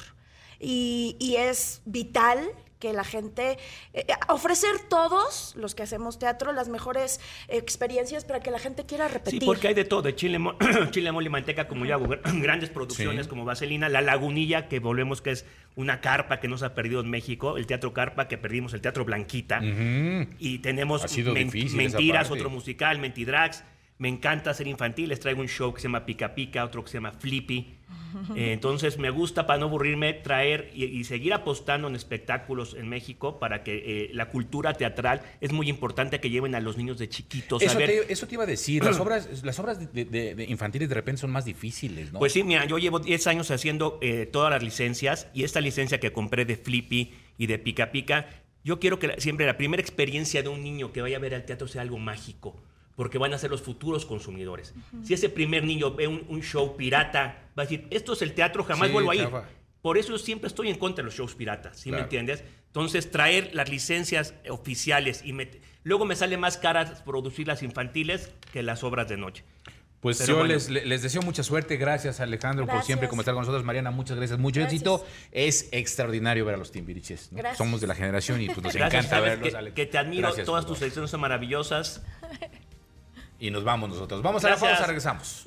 y es vital que la gente eh, ofrecer todos los que hacemos teatro las mejores experiencias para que la gente quiera repetir. Sí, porque hay de todo, de chile, mo- [coughs] chile mole y manteca, como yo hago, gr- [coughs] grandes producciones Sí. como Vaselina, La Lagunilla, que volvemos que es una carpa que no se ha perdido en México, el Teatro Carpa, que perdimos el Teatro Blanquita, y tenemos Ha sido Men- difícil esa Mentiras, otro musical, Mentidrags, me encanta hacer infantil, les traigo un show que se llama Pica Pica, otro que se llama Flippy, [laughs] Eh, entonces me gusta, para no aburrirme, traer y, y seguir apostando en espectáculos en México para que eh, la cultura teatral es muy importante que lleven a los niños de chiquitos a Eso ver. te, eso te iba a decir. Las [clears throat] obras, las obras de, de- de infantiles de repente son más difíciles, ¿no? Pues sí, mira, yo llevo 10 años haciendo eh, todas las licencias y esta licencia que compré de Flippy y de Pica Pica, yo quiero que la- siempre la primera experiencia de un niño que vaya a ver al teatro sea algo mágico, porque van a ser los futuros consumidores. Si ese primer niño ve un, un show pirata, va a decir, esto es el teatro, jamás Sí, vuelvo a ir. chafa. Por eso yo siempre estoy en contra de los shows piratas, ¿sí me Claro. entiendes? Entonces, traer las licencias oficiales y luego me sale más cara producir las infantiles que las obras de noche. Pues Pero yo bueno. les, les deseo mucha suerte. Gracias, Alejandro, por Gracias. siempre como estar con nosotros. Mariana, muchas gracias. Mucho Gracias. éxito. Es extraordinario ver a los Timbiriches. ¿no? Gracias. Somos de la generación y pues nos [laughs] Gracias, encanta verlos. que, Alex. que te admiro, Gracias, todas por tus favor. ediciones son maravillosas. [laughs] Y nos vamos nosotros. Vamos a la pausa, regresamos.